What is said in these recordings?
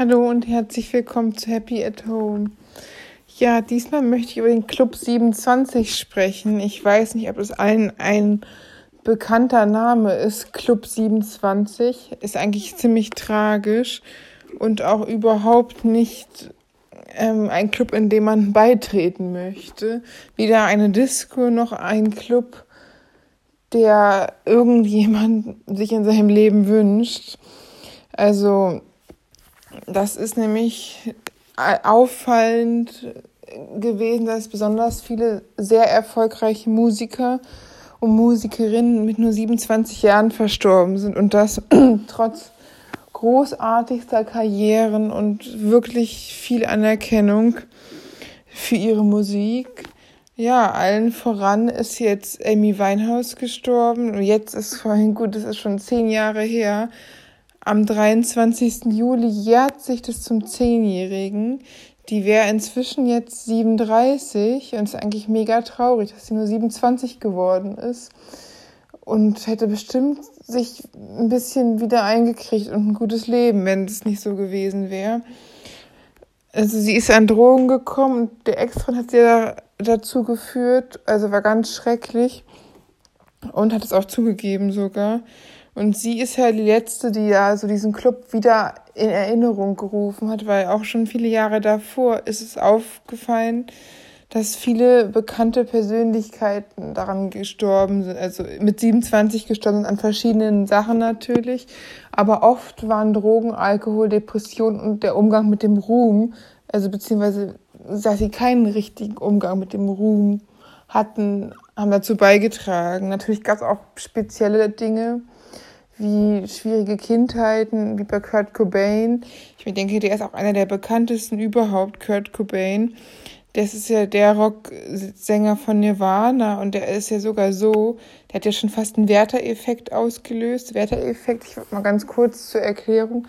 Hallo und herzlich willkommen zu Happy at Home. Ja, diesmal möchte ich über den Club 27 sprechen. Ich weiß nicht, ob es allen ein bekannter Name ist. Club 27 ist eigentlich ziemlich tragisch und auch überhaupt nicht ähm, ein Club, in dem man beitreten möchte. Weder eine Disco noch ein Club, der irgendjemand sich in seinem Leben wünscht. Also das ist nämlich auffallend gewesen, dass besonders viele sehr erfolgreiche Musiker und Musikerinnen mit nur 27 Jahren verstorben sind und das trotz großartigster Karrieren und wirklich viel Anerkennung für ihre Musik. Ja, allen voran ist jetzt Amy Winehouse gestorben. Jetzt ist vorhin, gut, das ist schon zehn Jahre her. Am 23. Juli jährt sich das zum Zehnjährigen. Die wäre inzwischen jetzt 37 und ist eigentlich mega traurig, dass sie nur 27 geworden ist. Und hätte bestimmt sich ein bisschen wieder eingekriegt und ein gutes Leben, wenn es nicht so gewesen wäre. Also sie ist an Drogen gekommen und der Ex-Freund hat sie da, dazu geführt, also war ganz schrecklich und hat es auch zugegeben sogar. Und sie ist ja die letzte, die ja so diesen Club wieder in Erinnerung gerufen hat, weil auch schon viele Jahre davor ist es aufgefallen, dass viele bekannte Persönlichkeiten daran gestorben sind, also mit 27 gestorben sind an verschiedenen Sachen natürlich, aber oft waren Drogen, Alkohol, Depression und der Umgang mit dem Ruhm, also beziehungsweise dass sie keinen richtigen Umgang mit dem Ruhm hatten, haben dazu beigetragen. Natürlich gab es auch spezielle Dinge, wie schwierige Kindheiten, wie bei Kurt Cobain. Ich denke, der ist auch einer der bekanntesten überhaupt, Kurt Cobain. Das ist ja der Rocksänger von Nirvana und der ist ja sogar so, der hat ja schon fast einen Werther-Effekt ausgelöst. Werther-Effekt, ich mal ganz kurz zur Erklärung,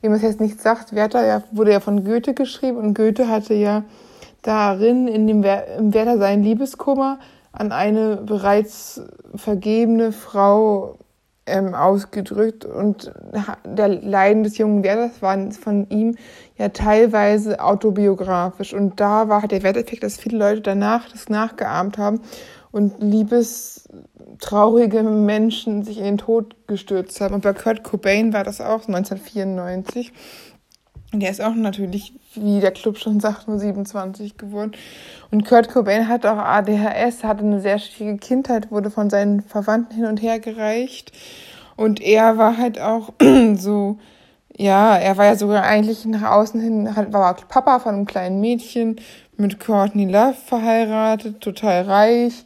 wie man es jetzt nicht sagt, Werther ja, wurde ja von Goethe geschrieben und Goethe hatte ja darin in dem im Werther seinen Liebeskummer an eine bereits vergebene Frau ähm, ausgedrückt und der Leiden des jungen Werthers war von ihm ja teilweise autobiografisch und da war der Werteffekt, dass viele Leute danach das nachgeahmt haben und liebestraurige Menschen sich in den Tod gestürzt haben. Und bei Kurt Cobain war das auch 1994. Der ist auch natürlich, wie der Club schon sagt, nur 27 geworden. Und Kurt Cobain hat auch ADHS, hatte eine sehr schwierige Kindheit, wurde von seinen Verwandten hin und her gereicht. Und er war halt auch so, ja, er war ja sogar eigentlich nach außen hin, war Papa von einem kleinen Mädchen mit Courtney Love verheiratet, total reich,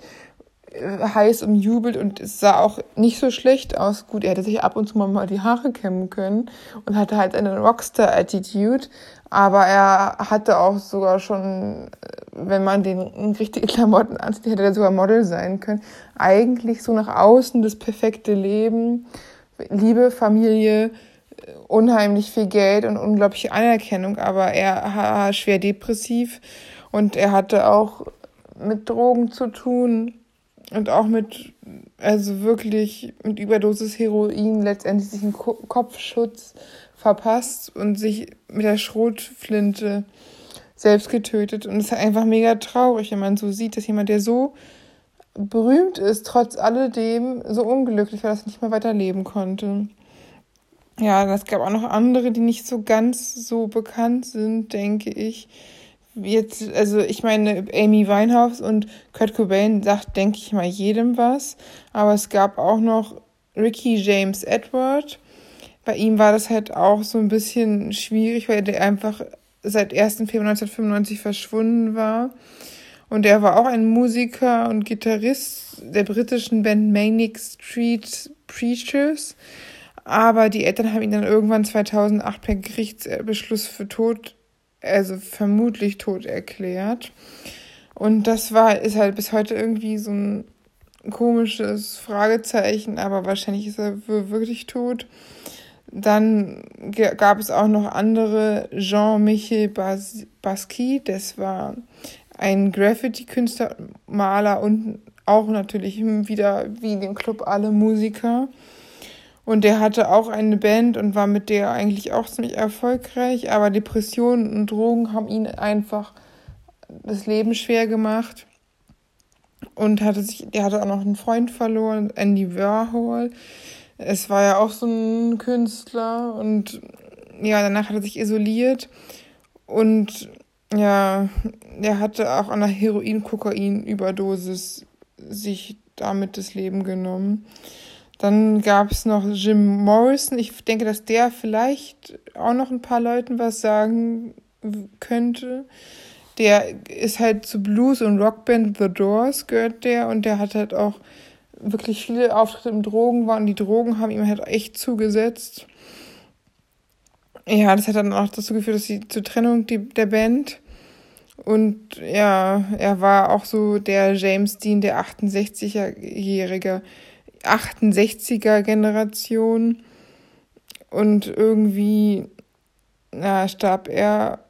heiß umjubelt und es sah auch nicht so schlecht aus. Gut, er hätte sich ab und zu mal die Haare kämmen können und hatte halt eine Rockstar-Attitude, aber er hatte auch sogar schon, äh, wenn man den richtige Klamotten anzieht, hätte er sogar Model sein können. Eigentlich so nach außen das perfekte Leben, Liebe, Familie, äh, unheimlich viel Geld und unglaubliche Anerkennung, aber er war schwer depressiv und er hatte auch mit Drogen zu tun und auch mit, also wirklich mit Überdosis Heroin letztendlich sich einen Kopfschutz verpasst und sich mit der Schrotflinte selbst getötet. Und es ist einfach mega traurig, wenn man so sieht, dass jemand, der so berühmt ist, trotz alledem so unglücklich war, dass er nicht mehr weiterleben konnte. Ja, es gab auch noch andere, die nicht so ganz so bekannt sind, denke ich jetzt, also ich meine, Amy Winehouse und Kurt Cobain sagt, denke ich mal, jedem was. Aber es gab auch noch Ricky James Edward. Bei ihm war das halt auch so ein bisschen schwierig, weil der einfach seit 1. Februar 1995 verschwunden war. Und er war auch ein Musiker und Gitarrist der britischen Band Manic Street Preachers. Aber die Eltern haben ihn dann irgendwann 2008 per Gerichtsbeschluss für tot also vermutlich tot erklärt. Und das war, ist halt bis heute irgendwie so ein komisches Fragezeichen, aber wahrscheinlich ist er wirklich tot. Dann gab es auch noch andere, Jean-Michel Bas Basquiat, das war ein Graffiti-Künstler, Maler und auch natürlich wieder wie in dem Club alle Musiker. Und der hatte auch eine Band und war mit der eigentlich auch ziemlich erfolgreich, aber Depressionen und Drogen haben ihn einfach das Leben schwer gemacht. Und hatte sich, der hatte auch noch einen Freund verloren, Andy Warhol. Es war ja auch so ein Künstler und ja, danach hat er sich isoliert und ja, er hatte auch an einer Heroin-Kokain-Überdosis sich damit das Leben genommen. Dann gab es noch Jim Morrison. Ich denke, dass der vielleicht auch noch ein paar Leuten was sagen könnte. Der ist halt zu Blues- und Rockband The Doors gehört der und der hat halt auch wirklich viele Auftritte im Drogenwahn. Die Drogen haben ihm halt echt zugesetzt. Ja, das hat dann auch dazu geführt, dass sie zur Trennung die, der Band. Und ja, er war auch so der James Dean der 68-jährige 68er Generation und irgendwie na, starb er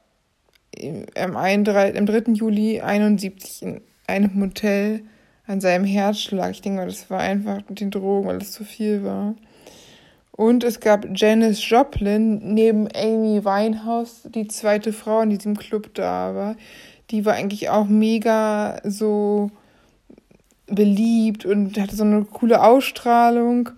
am 3. Juli 71 in einem Hotel an seinem Herzschlag. Ich denke mal, das war einfach mit den Drogen, weil es zu viel war. Und es gab Janis Joplin neben Amy Winehouse, die zweite Frau in diesem Club da war. Die war eigentlich auch mega so beliebt und hatte so eine coole Ausstrahlung.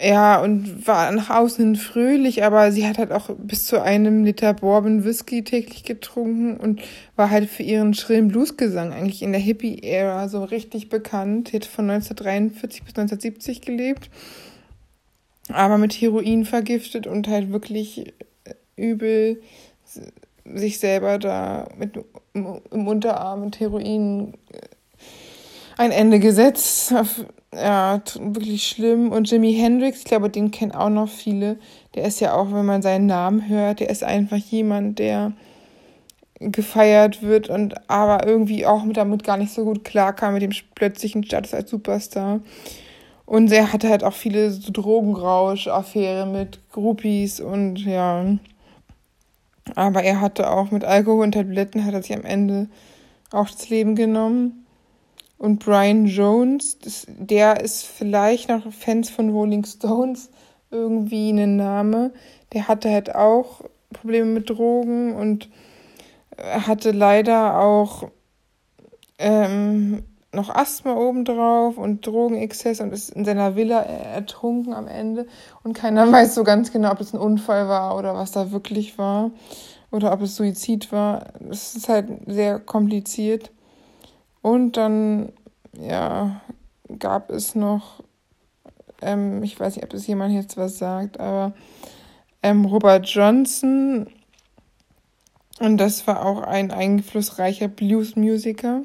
Ja, und war nach außen hin fröhlich, aber sie hat halt auch bis zu einem Liter Bourbon Whisky täglich getrunken und war halt für ihren schrillen Bluesgesang eigentlich in der Hippie-Ära so richtig bekannt. Sie hat von 1943 bis 1970 gelebt, aber mit Heroin vergiftet und halt wirklich übel sich selber da mit im Unterarm mit Heroin ein Ende gesetzt. Ja, wirklich schlimm. Und Jimi Hendrix, ich glaube, den kennen auch noch viele. Der ist ja auch, wenn man seinen Namen hört, der ist einfach jemand, der gefeiert wird und aber irgendwie auch mit damit gar nicht so gut klarkam mit dem plötzlichen Status als Superstar. Und er hatte halt auch viele so Drogenrausch-Affären mit Groupies und ja. Aber er hatte auch mit Alkohol und Tabletten hat er sich am Ende auch das Leben genommen. Und Brian Jones, das, der ist vielleicht noch Fans von Rolling Stones irgendwie ein Name. Der hatte halt auch Probleme mit Drogen und hatte leider auch ähm, noch Asthma obendrauf und Drogenexzess und ist in seiner Villa ertrunken am Ende. Und keiner weiß so ganz genau, ob es ein Unfall war oder was da wirklich war oder ob es Suizid war. Es ist halt sehr kompliziert. Und dann, ja, gab es noch, ähm, ich weiß nicht, ob es jemand jetzt was sagt, aber ähm, Robert Johnson, und das war auch ein einflussreicher Blues-Musiker.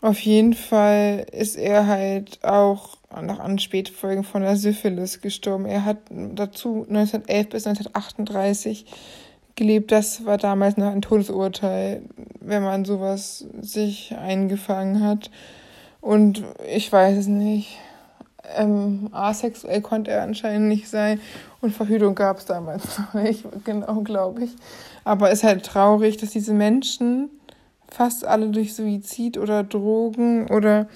Auf jeden Fall ist er halt auch noch an Spätfolgen von der Syphilis gestorben. Er hat dazu 1911 bis 1938 gelebt. Das war damals noch ein Todesurteil, wenn man sowas sich eingefangen hat. Und ich weiß es nicht. Ähm, asexuell konnte er anscheinend nicht sein und Verhütung gab es damals noch nicht, genau, glaube ich. Aber es ist halt traurig, dass diese Menschen fast alle durch Suizid oder Drogen oder,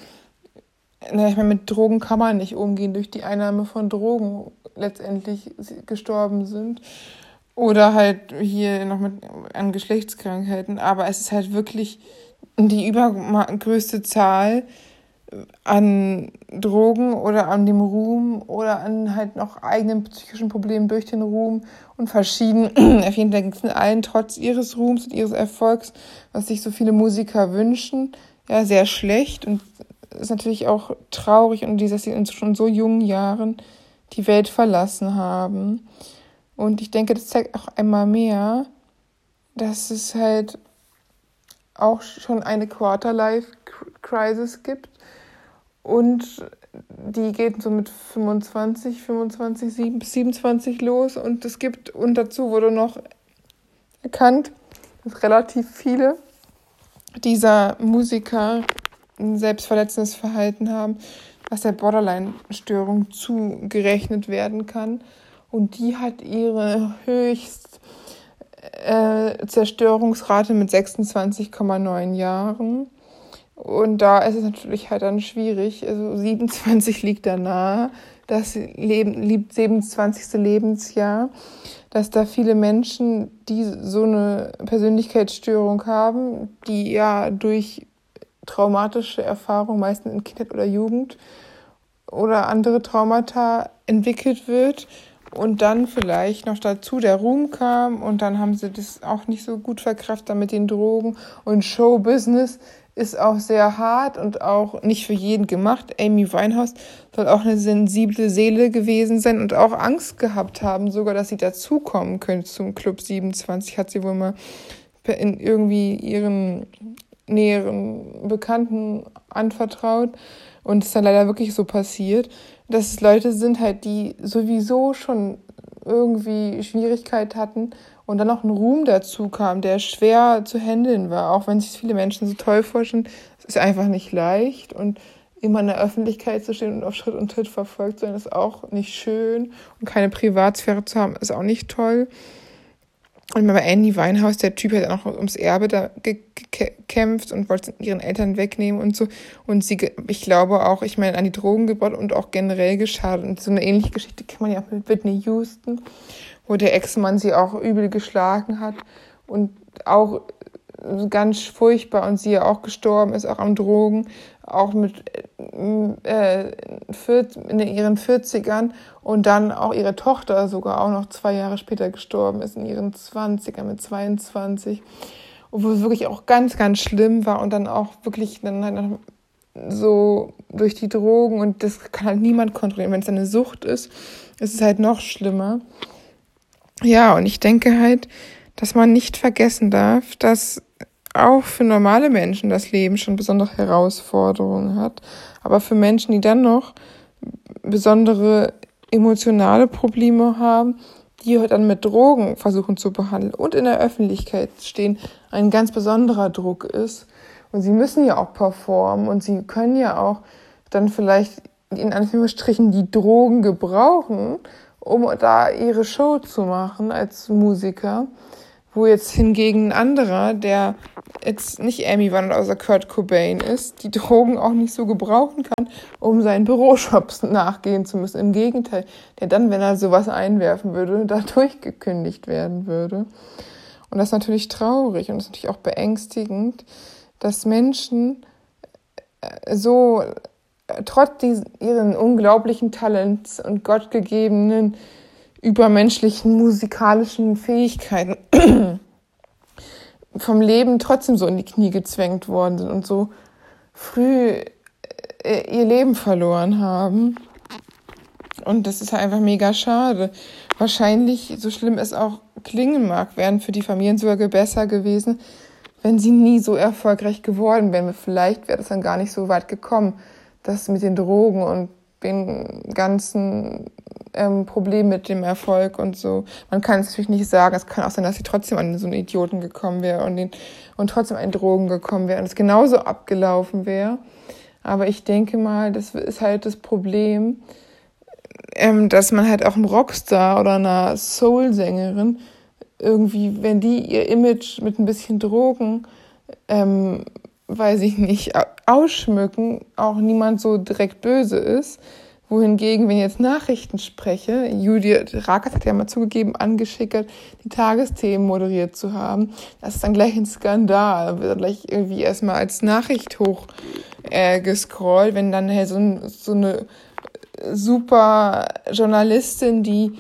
na, ich meine, mit Drogen kann man nicht umgehen, durch die Einnahme von Drogen letztendlich gestorben sind. Oder halt hier noch mit an Geschlechtskrankheiten. Aber es ist halt wirklich die übergrößte Zahl an Drogen oder an dem Ruhm oder an halt noch eigenen psychischen Problemen durch den Ruhm und verschieden. Auf jeden Fall ging es allen trotz ihres Ruhms und ihres Erfolgs, was sich so viele Musiker wünschen, ja, sehr schlecht und ist natürlich auch traurig und dass sie in schon so jungen Jahren die Welt verlassen haben. Und ich denke, das zeigt auch einmal mehr, dass es halt auch schon eine Quarter-Life-Crisis gibt. Und die geht so mit 25, 25, 27 los. Und es gibt, und dazu wurde noch erkannt, dass relativ viele dieser Musiker ein selbstverletzendes Verhalten haben, was der Borderline-Störung zugerechnet werden kann und die hat ihre höchst äh, Zerstörungsrate mit 26,9 Jahren. Und da ist es natürlich halt dann schwierig. Also 27 liegt da nahe, das Leben, 27. Lebensjahr, dass da viele Menschen, die so eine Persönlichkeitsstörung haben, die ja durch traumatische Erfahrungen, meistens in Kindheit oder Jugend oder andere Traumata entwickelt wird und dann vielleicht noch dazu der Ruhm kam und dann haben sie das auch nicht so gut verkraftet mit den Drogen und Showbusiness ist auch sehr hart und auch nicht für jeden gemacht. Amy Winehouse soll auch eine sensible Seele gewesen sein und auch Angst gehabt haben, sogar, dass sie dazukommen könnte zum Club 27, hat sie wohl mal in irgendwie ihren näheren Bekannten anvertraut. Und es ist dann leider wirklich so passiert, dass es Leute sind halt, die sowieso schon irgendwie Schwierigkeit hatten und dann noch ein Ruhm dazu kam, der schwer zu handeln war, auch wenn sich viele Menschen so toll vorstellen. Es ist einfach nicht leicht und immer in der Öffentlichkeit zu stehen und auf Schritt und Tritt verfolgt zu sein, ist auch nicht schön und keine Privatsphäre zu haben, ist auch nicht toll. Und bei Andy Weinhaus, der Typ hat auch ums Erbe da gekämpft und wollte ihren Eltern wegnehmen und so. Und sie, ich glaube auch, ich meine, an die Drogen gebaut und auch generell geschadet. Und so eine ähnliche Geschichte kann man ja auch mit Whitney Houston, wo der Ex-Mann sie auch übel geschlagen hat und auch ganz furchtbar und sie ja auch gestorben ist, auch am Drogen auch mit äh, in ihren 40ern und dann auch ihre Tochter sogar auch noch zwei Jahre später gestorben ist, in ihren 20ern mit 22. wo es wirklich auch ganz, ganz schlimm war und dann auch wirklich dann halt so durch die Drogen und das kann halt niemand kontrollieren. Wenn es eine Sucht ist, ist es halt noch schlimmer. Ja, und ich denke halt, dass man nicht vergessen darf, dass auch für normale Menschen das Leben schon besondere Herausforderungen hat. Aber für Menschen, die dann noch besondere emotionale Probleme haben, die dann mit Drogen versuchen zu behandeln und in der Öffentlichkeit stehen, ein ganz besonderer Druck ist. Und sie müssen ja auch performen und sie können ja auch dann vielleicht in Anführungsstrichen die Drogen gebrauchen, um da ihre Show zu machen als Musiker. Wo jetzt hingegen ein anderer, der jetzt nicht Amy Van außer Kurt Cobain ist, die Drogen auch nicht so gebrauchen kann, um seinen Büroshops nachgehen zu müssen. Im Gegenteil, der dann, wenn er sowas einwerfen würde, da durchgekündigt werden würde. Und das ist natürlich traurig und das ist natürlich auch beängstigend, dass Menschen äh, so äh, trotz ihren unglaublichen Talents und gottgegebenen übermenschlichen musikalischen Fähigkeiten vom Leben trotzdem so in die Knie gezwängt worden sind und so früh äh, ihr Leben verloren haben. Und das ist einfach mega schade. Wahrscheinlich, so schlimm es auch klingen mag, wären für die Familien sogar besser gewesen, wenn sie nie so erfolgreich geworden wären. Vielleicht wäre das dann gar nicht so weit gekommen, dass mit den Drogen und den ganzen ähm, Problem mit dem Erfolg und so. Man kann es natürlich nicht sagen. Es kann auch sein, dass sie trotzdem an so einen Idioten gekommen wäre und, den, und trotzdem an Drogen gekommen wäre und es genauso abgelaufen wäre. Aber ich denke mal, das ist halt das Problem, ähm, dass man halt auch einem Rockstar oder einer Soul-Sängerin irgendwie, wenn die ihr Image mit ein bisschen Drogen, ähm, weiß ich nicht, ausschmücken, auch niemand so direkt böse ist. Wohingegen, wenn ich jetzt Nachrichten spreche, Judith Rakas hat ja mal zugegeben, angeschickert, die Tagesthemen moderiert zu haben, das ist dann gleich ein Skandal, wird dann gleich irgendwie erstmal als Nachricht hoch äh, gescrollt, wenn dann halt so, so eine super Journalistin, die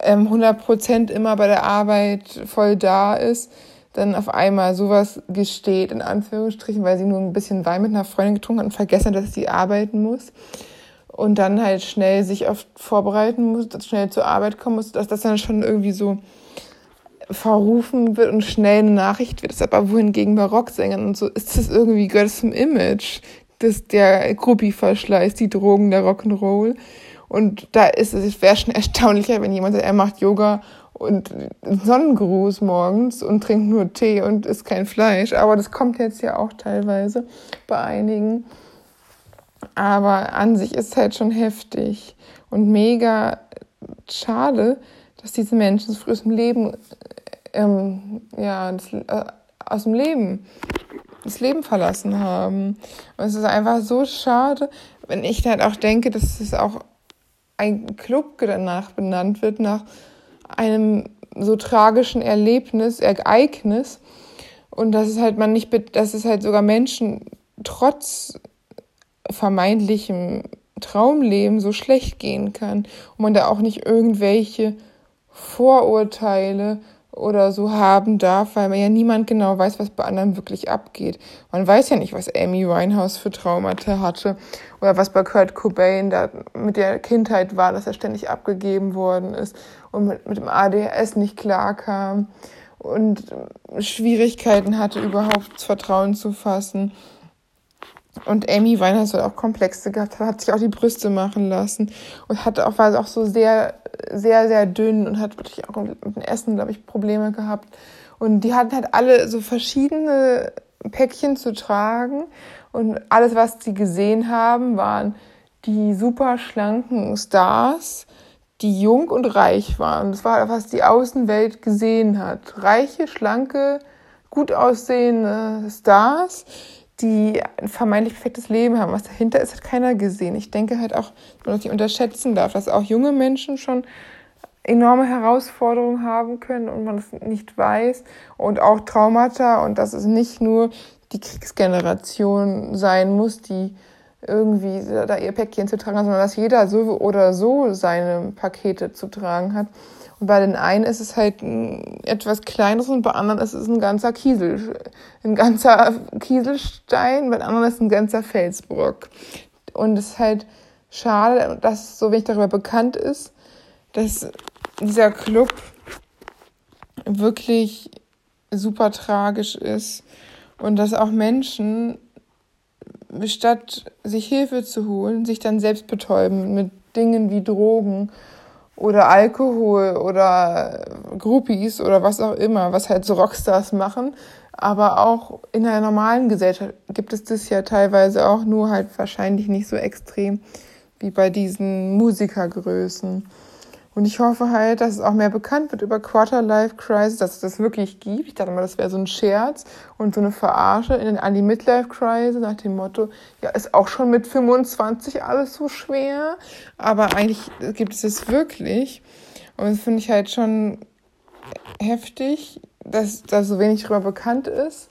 ähm, 100% immer bei der Arbeit voll da ist, dann auf einmal sowas gesteht, in Anführungsstrichen, weil sie nur ein bisschen Wein mit einer Freundin getrunken hat und vergessen hat, dass sie arbeiten muss und dann halt schnell sich oft vorbereiten muss, schnell zur Arbeit kommen muss, dass das dann schon irgendwie so verrufen wird und schnell eine Nachricht wird. Das ist aber wohingegen bei Rocksängern und so ist das irgendwie, gehört zum Image, dass der Gruppi-Verschleiß, die Drogen, der Rock'n'Roll. Und da ist es, es wäre schon erstaunlicher, wenn jemand sagt, er macht Yoga und Sonnengruß morgens und trinkt nur Tee und isst kein Fleisch. Aber das kommt jetzt ja auch teilweise bei einigen. Aber an sich ist es halt schon heftig und mega schade, dass diese Menschen so früh aus dem Leben, ähm, ja, das, äh, aus dem Leben das Leben verlassen haben. Und es ist einfach so schade, wenn ich halt auch denke, dass es auch ein Club danach benannt wird, nach einem so tragischen Erlebnis, Ereignis. Und dass es halt man nicht, dass es halt sogar Menschen trotz vermeintlichem Traumleben so schlecht gehen kann und man da auch nicht irgendwelche Vorurteile oder so haben darf, weil man ja niemand genau weiß, was bei anderen wirklich abgeht. Man weiß ja nicht, was Amy Winehouse für Traumata hatte oder was bei Kurt Cobain da mit der Kindheit war, dass er ständig abgegeben worden ist und mit, mit dem ADHS nicht klarkam und Schwierigkeiten hatte, überhaupt Vertrauen zu fassen. Und Amy Winehouse hat auch Komplexe gehabt, hat sich auch die Brüste machen lassen und hatte auch, war auch so sehr, sehr, sehr dünn und hat wirklich auch mit dem Essen, glaube ich, Probleme gehabt. Und die hatten halt alle so verschiedene Päckchen zu tragen und alles, was sie gesehen haben, waren die super schlanken Stars, die jung und reich waren. Das war, was die Außenwelt gesehen hat. Reiche, schlanke, gut aussehende Stars, die ein vermeintlich perfektes Leben haben. Was dahinter ist, hat keiner gesehen. Ich denke halt auch, dass man das nicht unterschätzen darf, dass auch junge Menschen schon enorme Herausforderungen haben können und man es nicht weiß und auch Traumata und dass es nicht nur die Kriegsgeneration sein muss, die irgendwie da ihr Päckchen zu tragen hat, sondern dass jeder so oder so seine Pakete zu tragen hat. Bei den einen ist es halt etwas kleineres und bei anderen ist es ein ganzer Kiesel, ein ganzer Kieselstein, bei den anderen ist es ein ganzer Felsbrock. Und es ist halt schade, dass so wenig darüber bekannt ist, dass dieser Club wirklich super tragisch ist und dass auch Menschen, statt sich Hilfe zu holen, sich dann selbst betäuben mit Dingen wie Drogen oder Alkohol oder Groupies oder was auch immer, was halt so Rockstars machen. Aber auch in der normalen Gesellschaft gibt es das ja teilweise auch nur halt wahrscheinlich nicht so extrem wie bei diesen Musikergrößen. Und ich hoffe halt, dass es auch mehr bekannt wird über Quarter-Life Crisis, dass es das wirklich gibt. Ich dachte mal, das wäre so ein Scherz und so eine Verarsche in, an die Midlife Crisis nach dem Motto, ja, ist auch schon mit 25 alles so schwer. Aber eigentlich gibt es es wirklich. Und das finde ich halt schon heftig, dass da so wenig darüber bekannt ist.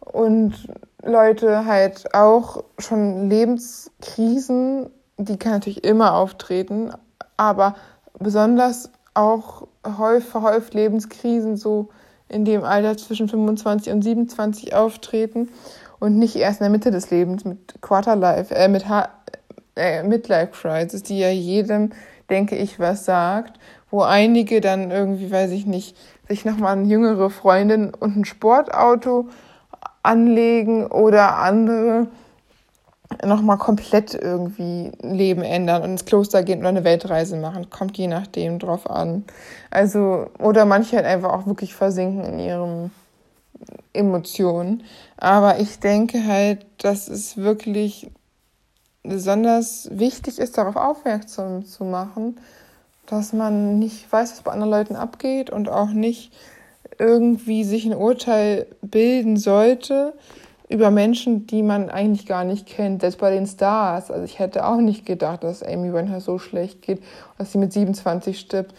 Und Leute halt auch schon Lebenskrisen, die kann natürlich immer auftreten, aber besonders auch verhäuft Lebenskrisen so in dem Alter zwischen 25 und 27 auftreten und nicht erst in der Mitte des Lebens mit Quarterlife, äh, mit ha äh, Midlife Crisis, die ja jedem, denke ich, was sagt, wo einige dann irgendwie, weiß ich nicht, sich nochmal eine jüngere Freundin und ein Sportauto anlegen oder andere nochmal komplett irgendwie Leben ändern und ins Kloster gehen oder eine Weltreise machen. Kommt je nachdem drauf an. Also, oder manche halt einfach auch wirklich versinken in ihren Emotionen. Aber ich denke halt, dass es wirklich besonders wichtig ist, darauf aufmerksam zu machen, dass man nicht weiß, was bei anderen Leuten abgeht und auch nicht irgendwie sich ein Urteil bilden sollte, über Menschen, die man eigentlich gar nicht kennt, selbst bei den Stars. Also ich hätte auch nicht gedacht, dass Amy Winehouse so schlecht geht, dass sie mit 27 stirbt.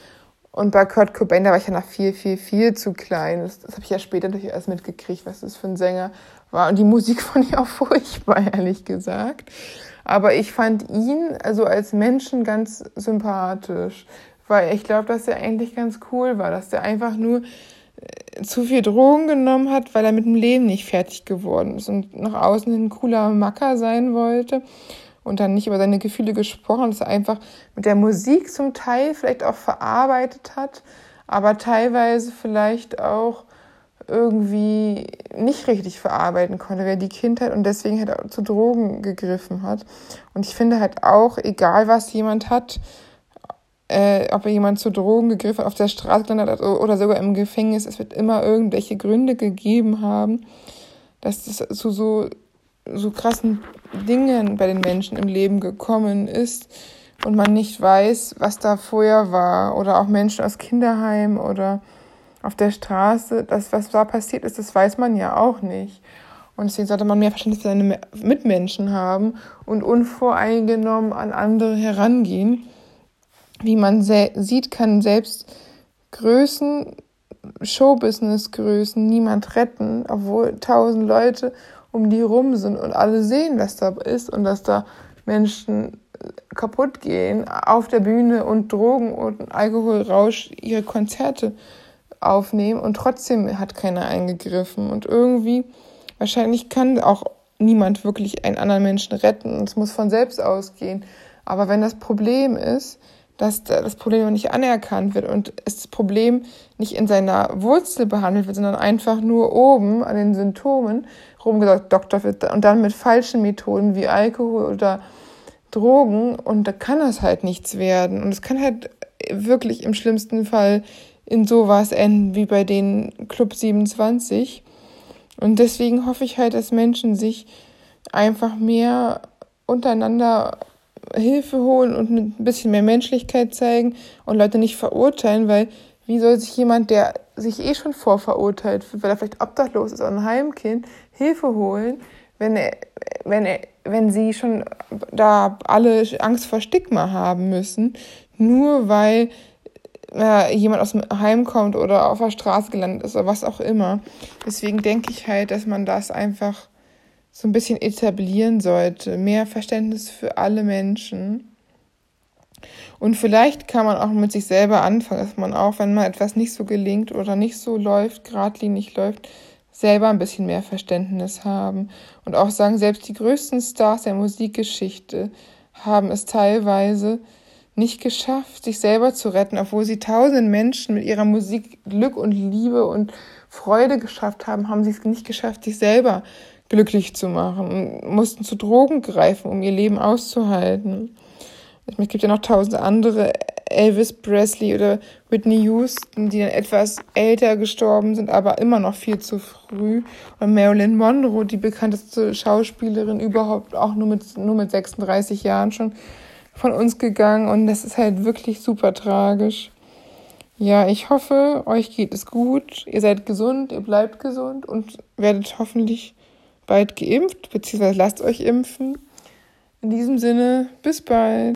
Und bei Kurt Cobain, da war ich ja noch viel, viel, viel zu klein. Das, das habe ich ja später natürlich erst mitgekriegt, was das für ein Sänger war. Und die Musik fand ich auch furchtbar, ehrlich gesagt. Aber ich fand ihn also als Menschen ganz sympathisch, weil ich glaube, dass er eigentlich ganz cool war, dass er einfach nur zu viel Drogen genommen hat, weil er mit dem Leben nicht fertig geworden ist und nach außen ein cooler Macker sein wollte und dann nicht über seine Gefühle gesprochen, dass er einfach mit der Musik zum Teil vielleicht auch verarbeitet hat, aber teilweise vielleicht auch irgendwie nicht richtig verarbeiten konnte, wer die Kindheit und deswegen halt zu Drogen gegriffen hat. Und ich finde halt auch, egal was jemand hat, äh, ob jemand zu Drogen gegriffen hat, auf der Straße gelandet hat oder sogar im Gefängnis. Es wird immer irgendwelche Gründe gegeben haben, dass es zu so, so krassen Dingen bei den Menschen im Leben gekommen ist und man nicht weiß, was da vorher war. Oder auch Menschen aus Kinderheim oder auf der Straße. Das, was da passiert ist, das weiß man ja auch nicht. Und deswegen sollte man mehr Verständnis für seine Mitmenschen haben und unvoreingenommen an andere herangehen. Wie man sieht, kann selbst Größen, Showbusiness-Größen niemand retten, obwohl tausend Leute um die rum sind und alle sehen, was da ist und dass da Menschen kaputt gehen auf der Bühne und Drogen und Alkoholrausch ihre Konzerte aufnehmen und trotzdem hat keiner eingegriffen und irgendwie wahrscheinlich kann auch niemand wirklich einen anderen Menschen retten es muss von selbst ausgehen. Aber wenn das Problem ist, dass das Problem nicht anerkannt wird und das Problem nicht in seiner Wurzel behandelt wird, sondern einfach nur oben an den Symptomen rumgesagt, Doktor wird und dann mit falschen Methoden wie Alkohol oder Drogen und da kann das halt nichts werden. Und es kann halt wirklich im schlimmsten Fall in sowas enden wie bei den Club 27. Und deswegen hoffe ich halt, dass Menschen sich einfach mehr untereinander Hilfe holen und ein bisschen mehr Menschlichkeit zeigen und Leute nicht verurteilen, weil wie soll sich jemand, der sich eh schon vorverurteilt, weil er vielleicht obdachlos ist oder ein Heimkind, Hilfe holen, wenn er, wenn er, wenn sie schon da alle Angst vor Stigma haben müssen, nur weil äh, jemand aus dem Heim kommt oder auf der Straße gelandet ist oder was auch immer. Deswegen denke ich halt, dass man das einfach so ein bisschen etablieren sollte. Mehr Verständnis für alle Menschen. Und vielleicht kann man auch mit sich selber anfangen, dass man auch, wenn mal etwas nicht so gelingt oder nicht so läuft, geradlinig läuft, selber ein bisschen mehr Verständnis haben und auch sagen, selbst die größten Stars der Musikgeschichte haben es teilweise nicht geschafft, sich selber zu retten, obwohl sie tausend Menschen mit ihrer Musik Glück und Liebe und Freude geschafft haben, haben sie es nicht geschafft, sich selber glücklich zu machen und mussten zu Drogen greifen, um ihr Leben auszuhalten. Es gibt ja noch tausend andere Elvis Presley oder Whitney Houston, die dann etwas älter gestorben sind, aber immer noch viel zu früh. Und Marilyn Monroe, die bekannteste Schauspielerin überhaupt, auch nur mit, nur mit 36 Jahren schon von uns gegangen. Und das ist halt wirklich super tragisch. Ja, ich hoffe, euch geht es gut. Ihr seid gesund, ihr bleibt gesund und werdet hoffentlich bald geimpft, beziehungsweise lasst euch impfen. In diesem Sinne, bis bald.